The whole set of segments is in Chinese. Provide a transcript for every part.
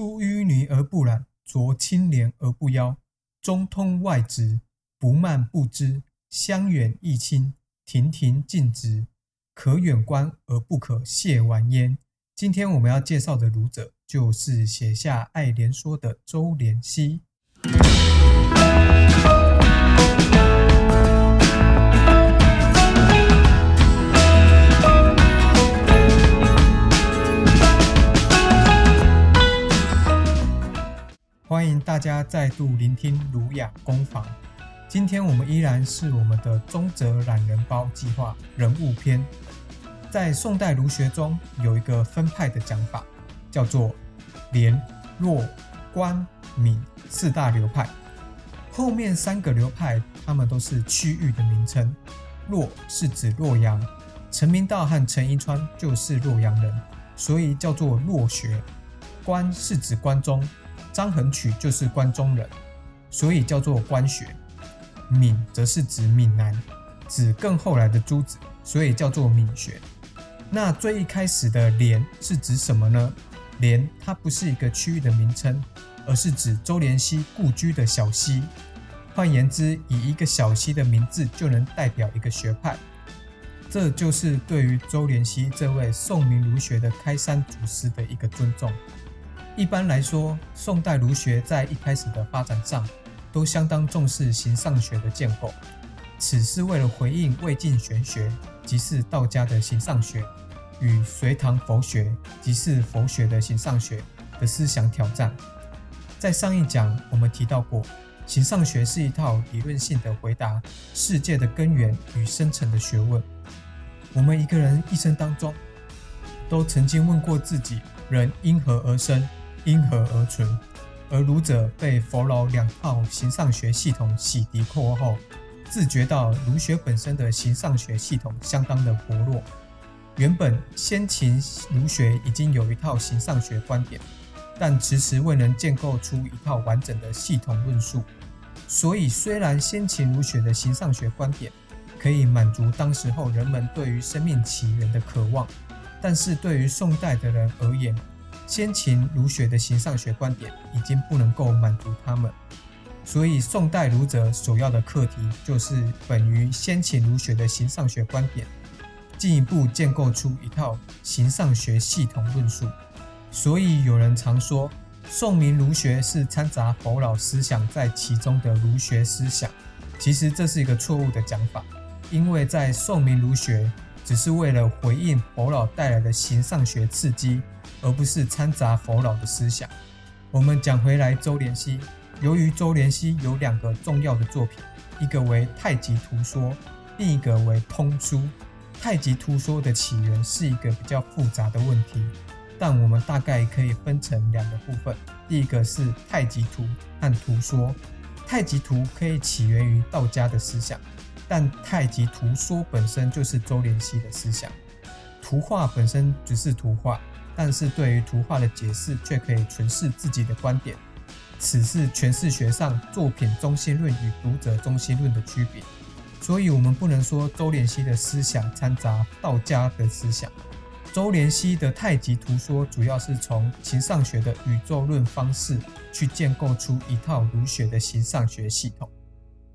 出淤泥而不染，濯清涟而不妖。中通外直，不蔓不枝，香远益清，亭亭净植，可远观而不可亵玩焉。今天我们要介绍的儒者，就是写下《爱莲说》的周濂溪。大家再度聆听儒雅工坊。今天我们依然是我们的中泽懒人包计划人物篇。在宋代儒学中，有一个分派的讲法，叫做廉、洛、关、闽四大流派。后面三个流派，他们都是区域的名称。洛是指洛阳，陈明道和陈一川就是洛阳人，所以叫做洛学。关是指关中。张衡曲就是关中人，所以叫做关学。闽则是指闽南，指更后来的诸子，所以叫做闽学。那最一开始的连是指什么呢？连它不是一个区域的名称，而是指周濂溪故居的小溪。换言之，以一个小溪的名字就能代表一个学派。这就是对于周濂溪这位宋明儒学的开山祖师的一个尊重。一般来说，宋代儒学在一开始的发展上，都相当重视形上学的建构。此是为了回应魏晋玄学，即是道家的形上学，与隋唐佛学，即是佛学的形上学的思想挑战。在上一讲我们提到过，形上学是一套理论性的回答世界的根源与深层的学问。我们一个人一生当中，都曾经问过自己：人因何而生？因何而存？而儒者被佛老两套形上学系统洗涤过后，自觉到儒学本身的形上学系统相当的薄弱。原本先秦儒学已经有一套形上学观点，但迟迟未能建构出一套完整的系统论述。所以，虽然先秦儒学的形上学观点可以满足当时候人们对于生命起源的渴望，但是对于宋代的人而言，先秦儒学的形上学观点已经不能够满足他们，所以宋代儒者首要的课题就是本于先秦儒学的形上学观点，进一步建构出一套形上学系统论述。所以有人常说，宋明儒学是掺杂佛老思想在其中的儒学思想，其实这是一个错误的讲法，因为在宋明儒学只是为了回应佛老带来的形上学刺激。而不是掺杂佛老的思想。我们讲回来，周濂溪，由于周濂溪有两个重要的作品，一个为《太极图说》，另一个为《通书》。《太极图说》的起源是一个比较复杂的问题，但我们大概可以分成两个部分。第一个是太极图和图说。太极图可以起源于道家的思想，但太极图说本身就是周濂溪的思想。图画本身只是图画。但是对于图画的解释，却可以诠释自己的观点。此是诠释学上作品中心论与读者中心论的区别。所以，我们不能说周濂溪的思想掺杂道家的思想。周濂溪的太极图说，主要是从形上学的宇宙论方式去建构出一套儒学的形上学系统。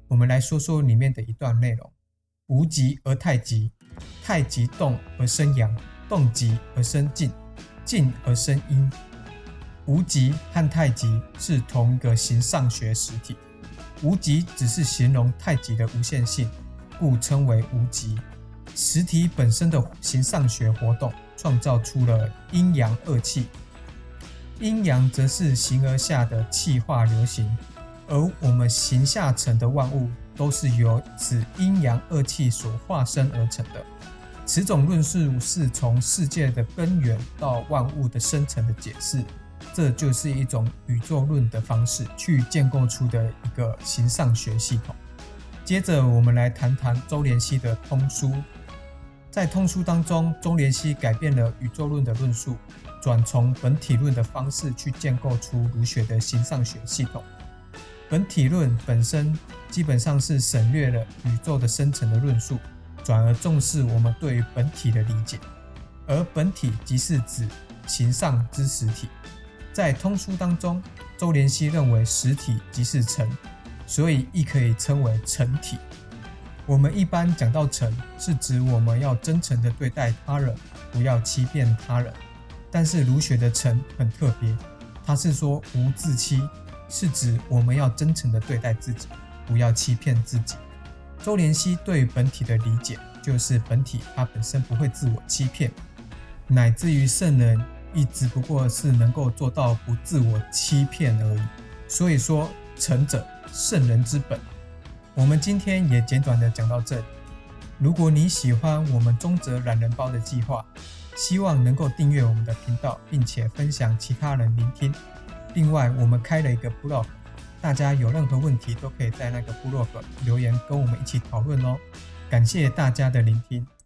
我们来说说里面的一段内容：无极而太极，太极动而生阳，动极而生静。静而生阴，无极和太极是同一个形上学实体。无极只是形容太极的无限性，故称为无极。实体本身的形上学活动，创造出了阴阳二气。阴阳则是形而下的气化流行，而我们形下成的万物，都是由此阴阳二气所化生而成的。此种论述是从世界的根源到万物的生成的解释，这就是一种宇宙论的方式去建构出的一个形上学系统。接着，我们来谈谈周濂溪的通书。在通书当中，周濂溪改变了宇宙论的论述，转从本体论的方式去建构出儒学的形上学系统。本体论本身基本上是省略了宇宙的生成的论述。转而重视我们对于本体的理解，而本体即是指形上之实体。在通书当中，周濂溪认为实体即是诚，所以亦可以称为诚体。我们一般讲到诚，是指我们要真诚的对待他人，不要欺骗他人。但是儒学的诚很特别，它是说无自欺，是指我们要真诚的对待自己，不要欺骗自己。周濂溪对本体的理解，就是本体它本身不会自我欺骗，乃至于圣人。亦只不过是能够做到不自我欺骗而已。所以说，诚者，圣人之本。我们今天也简短的讲到这里。如果你喜欢我们中泽懒人包的计划，希望能够订阅我们的频道，并且分享其他人聆听。另外，我们开了一个 blog，大家有任何问题都可以在那个 blog 留言跟我们一起讨论哦。感谢大家的聆听。